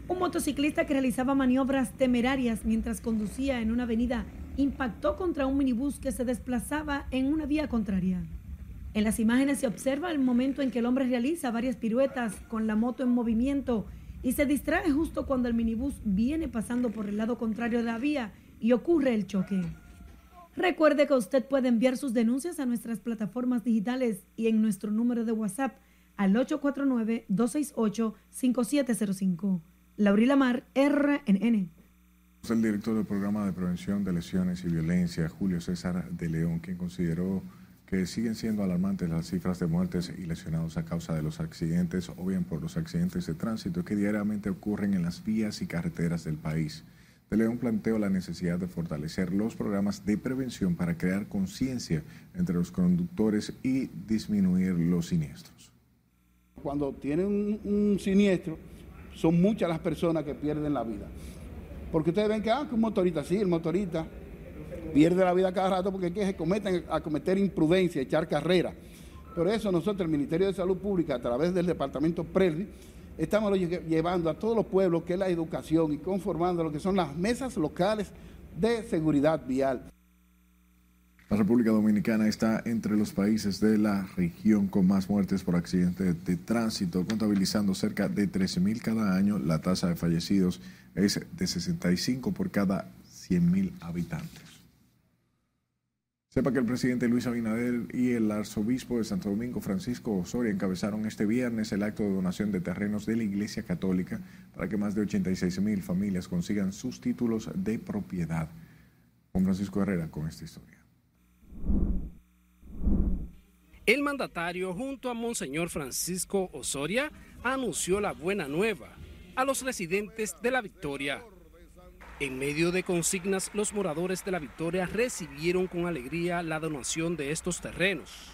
Un motociclista que realizaba maniobras temerarias mientras conducía en una avenida impactó contra un minibús que se desplazaba en una vía contraria. En las imágenes se observa el momento en que el hombre realiza varias piruetas con la moto en movimiento y se distrae justo cuando el minibús viene pasando por el lado contrario de la vía y ocurre el choque. Recuerde que usted puede enviar sus denuncias a nuestras plataformas digitales y en nuestro número de WhatsApp al 849-268-5705. Laurila Mar, RNN. El director del programa de prevención de lesiones y violencia, Julio César de León, quien consideró que siguen siendo alarmantes las cifras de muertes y lesionados a causa de los accidentes o bien por los accidentes de tránsito que diariamente ocurren en las vías y carreteras del país. De León planteó la necesidad de fortalecer los programas de prevención para crear conciencia entre los conductores y disminuir los siniestros. Cuando tienen un, siniestro, son muchas las personas que pierden la vida. Porque ustedes ven que, ah, que un motorista, sí, el motorista pierde la vida cada rato porque es que cometen a cometer imprudencia, echar carrera. Por eso nosotros, el Ministerio de Salud Pública, a través del Departamento PREDI, estamos llevando a todos los pueblos que es la educación y conformando lo que son las mesas locales de seguridad vial. La República Dominicana está entre los países de la región con más muertes por accidentes de tránsito, contabilizando cerca de 13.000 cada año. La tasa de fallecidos es de 65 por cada 100.000 habitantes. Sepa que el presidente Luis Abinader y el arzobispo de Santo Domingo, Francisco Osoria, encabezaron este viernes el acto de donación de terrenos de la Iglesia Católica para que más de 86 mil familias consigan sus títulos de propiedad. Juan Francisco Herrera con esta historia. El mandatario, junto a Monseñor Francisco Osoria, anunció la buena nueva a los residentes de la Victoria. En medio de consignas, los moradores de la Victoria recibieron con alegría la donación de estos terrenos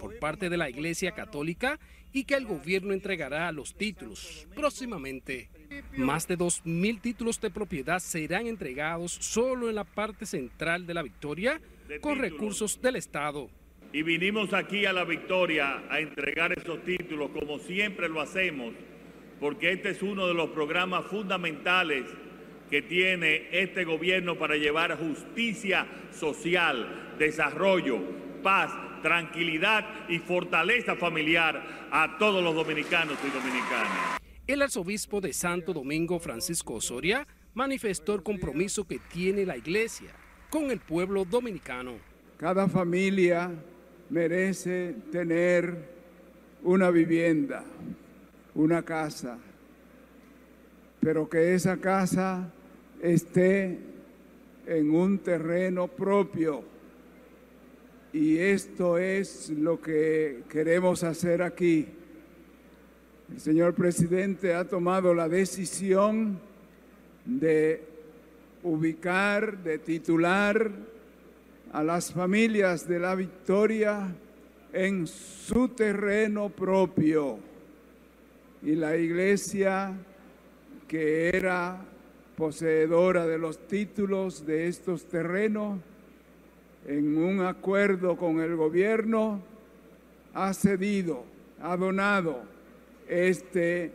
por parte de la Iglesia Católica y que el gobierno entregará los títulos próximamente. Más de 2.000 títulos de propiedad serán entregados solo en la parte central de la Victoria con recursos del Estado. Y vinimos aquí a la Victoria a entregar esos títulos como siempre lo hacemos, porque este es uno de los programas fundamentales que tiene este gobierno para llevar justicia social, desarrollo, paz, tranquilidad y fortaleza familiar a todos los dominicanos y dominicanas. El arzobispo de Santo Domingo, Francisco Osoria, manifestó el compromiso que tiene la iglesia con el pueblo dominicano. Cada familia merece tener una vivienda, una casa, pero que esa casa esté en un terreno propio. Y esto es lo que queremos hacer aquí. El señor presidente ha tomado la decisión de ubicar, de titular a las familias de la Victoria en su terreno propio. Y la iglesia que era poseedora de los títulos de estos terrenos, en un acuerdo con el gobierno, ha cedido, ha donado este,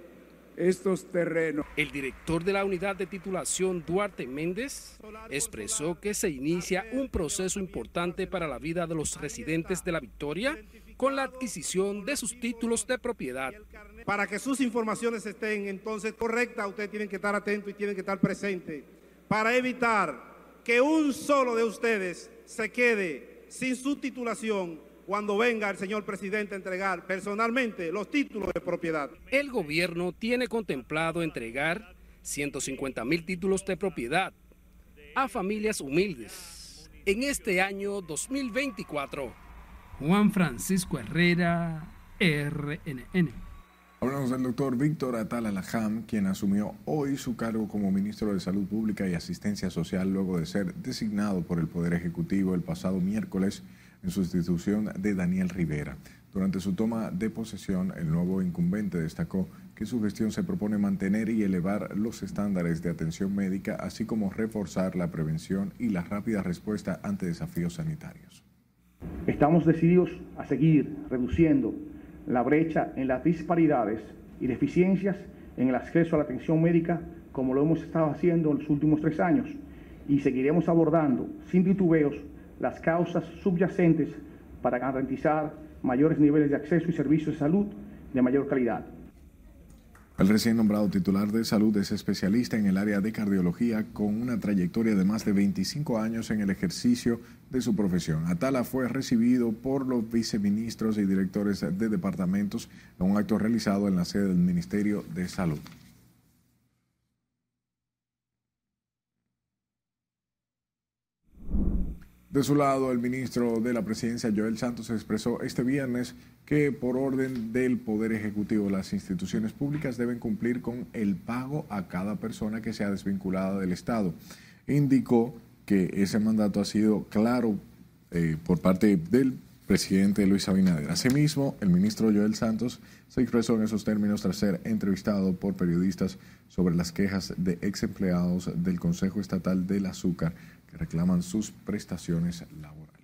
estos terrenos. El director de la unidad de titulación, Duarte Méndez, expresó que se inicia un proceso importante para la vida de los residentes de la Victoria con la adquisición de sus títulos de propiedad. Para que sus informaciones estén entonces correctas, ustedes tienen que estar atentos y tienen que estar presentes para evitar que un solo de ustedes se quede sin su titulación cuando venga el señor presidente a entregar personalmente los títulos de propiedad. El gobierno tiene contemplado entregar 150 mil títulos de propiedad a familias humildes en este año 2024. Juan Francisco Herrera, RNN. Hablamos del doctor Víctor Atala Lajam, quien asumió hoy su cargo como ministro de Salud Pública y Asistencia Social luego de ser designado por el Poder Ejecutivo el pasado miércoles en sustitución de Daniel Rivera. Durante su toma de posesión, el nuevo incumbente destacó que su gestión se propone mantener y elevar los estándares de atención médica, así como reforzar la prevención y la rápida respuesta ante desafíos sanitarios. Estamos decididos a seguir reduciendo la brecha en las disparidades y deficiencias en el acceso a la atención médica como lo hemos estado haciendo en los últimos tres años y seguiremos abordando sin titubeos las causas subyacentes para garantizar mayores niveles de acceso y servicios de salud de mayor calidad. El recién nombrado titular de salud es especialista en el área de cardiología con una trayectoria de más de 25 años en el ejercicio de su profesión. Atala fue recibido por los viceministros y directores de departamentos en un acto realizado en la sede del Ministerio de Salud. De su lado, el ministro de la Presidencia, Joel Santos, expresó este viernes que por orden del Poder Ejecutivo las instituciones públicas deben cumplir con el pago a cada persona que sea desvinculada del Estado. Indicó que ese mandato ha sido claro eh, por parte del presidente Luis Abinader. Asimismo, el ministro Joel Santos se expresó en esos términos tras ser entrevistado por periodistas sobre las quejas de ex empleados del Consejo Estatal del Azúcar que reclaman sus prestaciones laborales.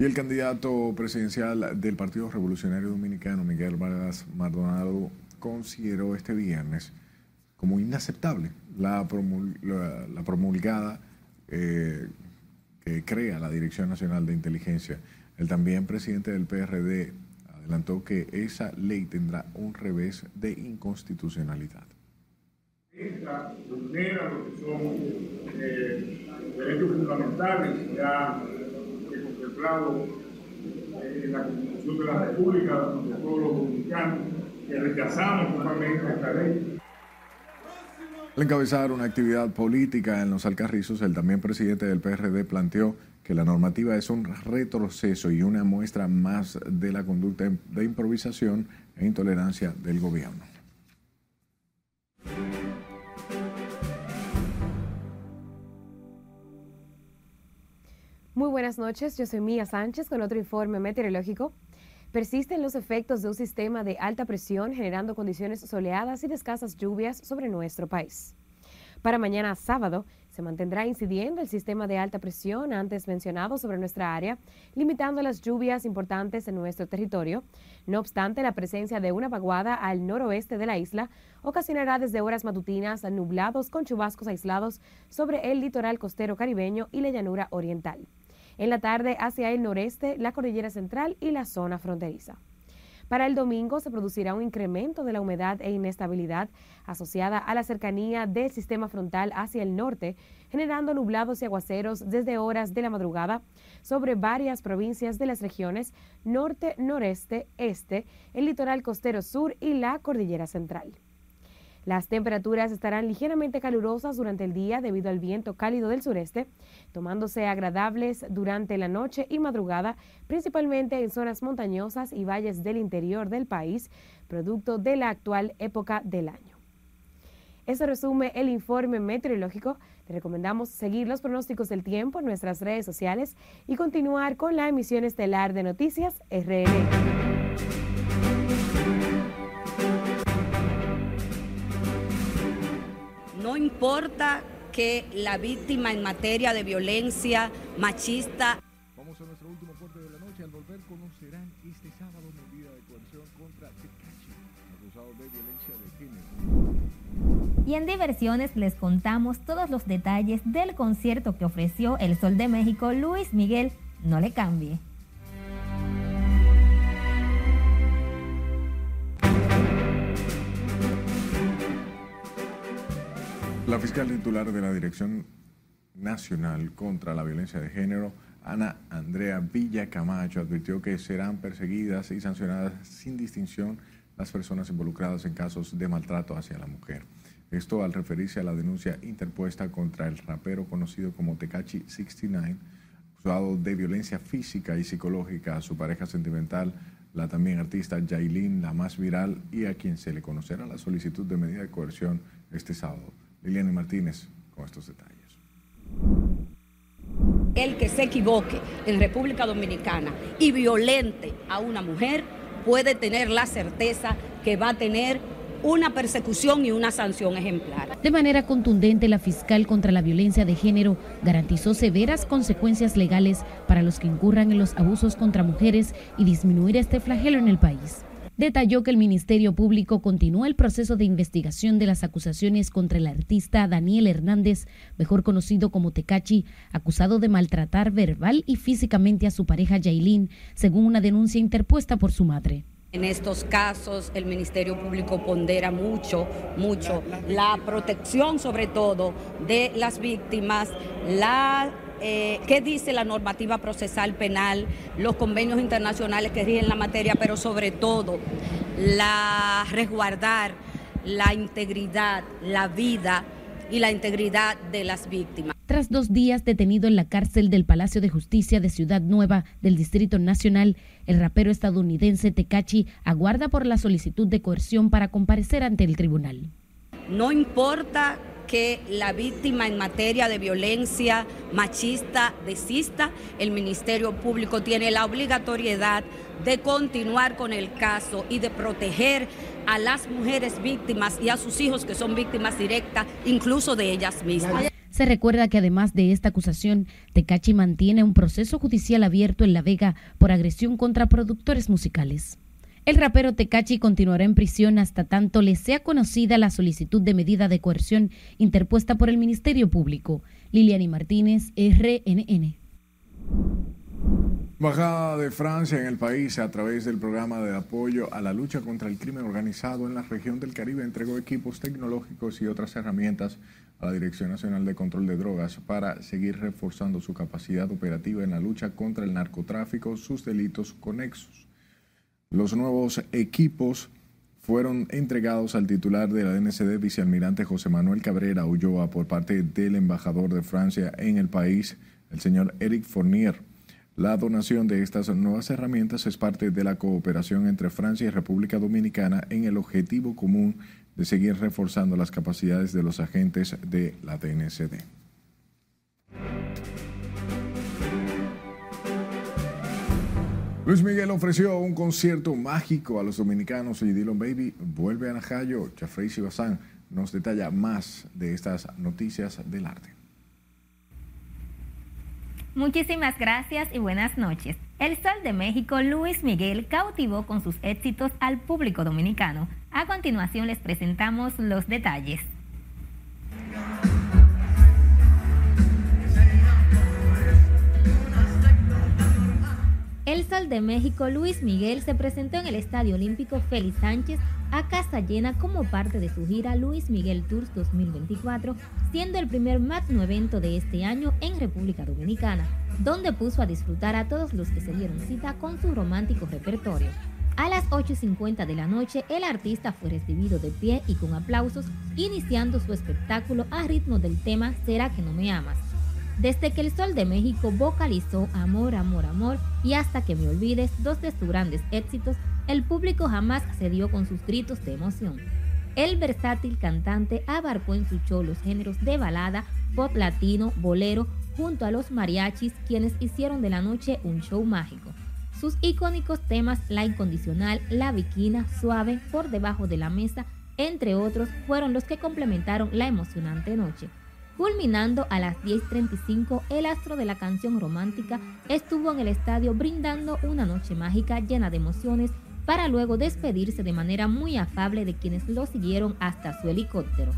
Y el candidato presidencial del Partido Revolucionario Dominicano, Miguel Vargas Maldonado, consideró este viernes como inaceptable la, promulgada eh, que crea la Dirección Nacional de Inteligencia. El también presidente del PRD adelantó que esa ley tendrá un revés de inconstitucionalidad. Esta vulnera lo que son eh, derechos fundamentales ya contemplados eh, en la Constitución de la República de todos los dominicanos, que rechazamos totalmente esta ley. Al encabezar una actividad política en los Alcarrizos, el también presidente del PRD planteó que la normativa es un retroceso y una muestra más de la conducta de improvisación e intolerancia del gobierno. Muy buenas noches, yo soy Mía Sánchez con otro informe meteorológico. Persisten los efectos de un sistema de alta presión generando condiciones soleadas y de escasas lluvias sobre nuestro país. Para mañana sábado se mantendrá incidiendo el sistema de alta presión antes mencionado sobre nuestra área, limitando las lluvias importantes en nuestro territorio. No obstante, la presencia de una vaguada al noroeste de la isla ocasionará desde horas matutinas nublados con chubascos aislados sobre el litoral costero caribeño y la llanura oriental. En la tarde hacia el noreste, la cordillera central y la zona fronteriza. Para el domingo se producirá un incremento de la humedad e inestabilidad asociada a la cercanía del sistema frontal hacia el norte, generando nublados y aguaceros desde horas de la madrugada sobre varias provincias de las regiones norte, noreste, este, el litoral costero sur y la cordillera central. Las temperaturas estarán ligeramente calurosas durante el día debido al viento cálido del sureste, tomándose agradables durante la noche y madrugada, principalmente en zonas montañosas y valles del interior del país, producto de la actual época del año. Eso resume el informe meteorológico. Te recomendamos seguir los pronósticos del tiempo en nuestras redes sociales y continuar con la emisión estelar de Noticias RN. No importa que la víctima en materia de violencia machista. Vamos a nuestro último corte de la noche. Al volver conocerán este sábado medida de coerción contra Tecachi, acusado de violencia de género. Y en diversiones les contamos todos los detalles del concierto que ofreció el Sol de México Luis Miguel. No le cambie. La fiscal titular de la Dirección Nacional contra la Violencia de Género, Ana Andrea Villa Camacho, advirtió que serán perseguidas y sancionadas sin distinción las personas involucradas en casos de maltrato hacia la mujer. Esto al referirse a la denuncia interpuesta contra el rapero conocido como Tecachi 69, acusado de violencia física y psicológica a su pareja sentimental, la también artista Yailin, la más viral, y a quien se le conocerá la solicitud de medida de coerción este sábado. Liliana Martínez con estos detalles. El que se equivoque en República Dominicana y violente a una mujer puede tener la certeza que va a tener una persecución y una sanción ejemplar. De manera contundente, la fiscal contra la violencia de género garantizó severas consecuencias legales para los que incurran en los abusos contra mujeres y disminuir este flagelo en el país detalló que el Ministerio Público continúa el proceso de investigación de las acusaciones contra el artista Daniel Hernández, mejor conocido como Tecachi, acusado de maltratar verbal y físicamente a su pareja Yailin, según una denuncia interpuesta por su madre. En estos casos el Ministerio Público pondera mucho, mucho la protección sobre todo de las víctimas, la eh, qué dice la normativa procesal penal, los convenios internacionales que rigen la materia, pero sobre todo la resguardar la integridad, la vida y la integridad de las víctimas. Tras dos días detenido en la cárcel del Palacio de Justicia de Ciudad Nueva del Distrito Nacional, el rapero estadounidense Tecachi aguarda por la solicitud de coerción para comparecer ante el tribunal. No importa que la víctima en materia de violencia machista desista, el Ministerio Público tiene la obligatoriedad de continuar con el caso y de proteger a las mujeres víctimas y a sus hijos que son víctimas directas, incluso de ellas mismas. Se recuerda que además de esta acusación, Tecachi mantiene un proceso judicial abierto en La Vega por agresión contra productores musicales. El rapero Tecachi continuará en prisión hasta tanto le sea conocida la solicitud de medida de coerción interpuesta por el Ministerio Público. Liliani Martínez, RNN. Embajada de Francia en el país, a través del programa de apoyo a la lucha contra el crimen organizado en la región del Caribe, entregó equipos tecnológicos y otras herramientas a la Dirección Nacional de Control de Drogas para seguir reforzando su capacidad operativa en la lucha contra el narcotráfico, sus delitos conexos. Los nuevos equipos fueron entregados al titular de la DNCD, vicealmirante José Manuel Cabrera Ulloa, por parte del embajador de Francia en el país, el señor Eric Fournier. La donación de estas nuevas herramientas es parte de la cooperación entre Francia y República Dominicana en el objetivo común de seguir reforzando las capacidades de los agentes de la DNCD. Luis Miguel ofreció un concierto mágico a los dominicanos y Dylan Baby vuelve a Najayo. Jeffrey Sibazán nos detalla más de estas noticias del arte. Muchísimas gracias y buenas noches. El Sol de México, Luis Miguel, cautivó con sus éxitos al público dominicano. A continuación les presentamos los detalles. El Sol de México, Luis Miguel, se presentó en el Estadio Olímpico Félix Sánchez a casa llena como parte de su gira Luis Miguel Tours 2024, siendo el primer magno evento de este año en República Dominicana, donde puso a disfrutar a todos los que se dieron cita con su romántico repertorio. A las 8.50 de la noche, el artista fue recibido de pie y con aplausos, iniciando su espectáculo a ritmo del tema ¿Será que no me amas? Desde que el Sol de México vocalizó Amor, Amor, Amor y Hasta que me olvides, dos de sus grandes éxitos, el público jamás cedió con sus gritos de emoción. El versátil cantante abarcó en su show los géneros de balada, pop latino, bolero, junto a los mariachis, quienes hicieron de la noche un show mágico. Sus icónicos temas La Incondicional, La Viquina, Suave, Por debajo de la mesa, entre otros, fueron los que complementaron la emocionante noche. Culminando a las 10.35, el astro de la canción romántica estuvo en el estadio brindando una noche mágica llena de emociones para luego despedirse de manera muy afable de quienes lo siguieron hasta su helicóptero.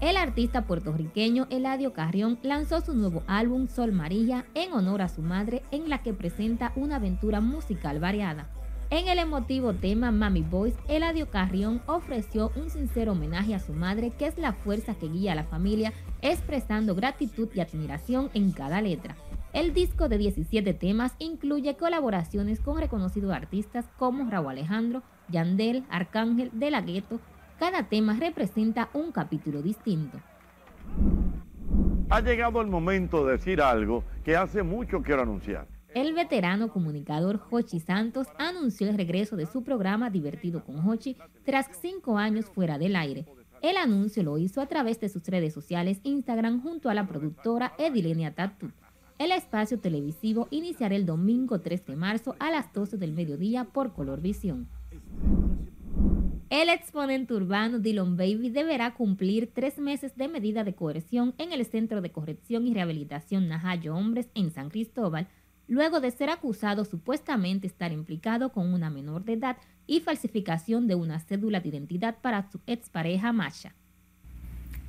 El artista puertorriqueño Eladio Carrión lanzó su nuevo álbum Sol Marilla en honor a su madre en la que presenta una aventura musical variada. En el emotivo tema Mami Boys, Eladio Carrión ofreció un sincero homenaje a su madre, que es la fuerza que guía a la familia, expresando gratitud y admiración en cada letra. El disco de 17 temas incluye colaboraciones con reconocidos artistas como Raúl Alejandro, Yandel, Arcángel, De La Ghetto. Cada tema representa un capítulo distinto. Ha llegado el momento de decir algo que hace mucho quiero anunciar. El veterano comunicador Hochi Santos anunció el regreso de su programa Divertido con Hochi tras cinco años fuera del aire. El anuncio lo hizo a través de sus redes sociales Instagram junto a la productora Edilenia Tatu. El espacio televisivo iniciará el domingo 3 de marzo a las 12 del mediodía por Color Visión. El exponente urbano Dylan Baby deberá cumplir tres meses de medida de coerción en el Centro de Corrección y Rehabilitación Najayo Hombres en San Cristóbal luego de ser acusado supuestamente estar implicado con una menor de edad y falsificación de una cédula de identidad para su expareja Masha.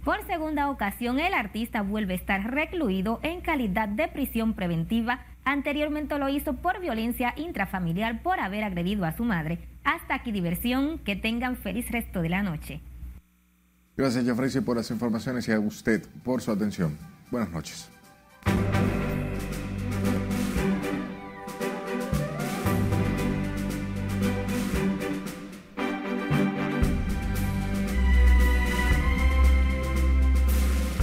Por segunda ocasión, el artista vuelve a estar recluido en calidad de prisión preventiva. Anteriormente lo hizo por violencia intrafamiliar por haber agredido a su madre. Hasta aquí diversión, que tengan feliz resto de la noche. Gracias, Jeffrey, por las informaciones y a usted por su atención. Buenas noches.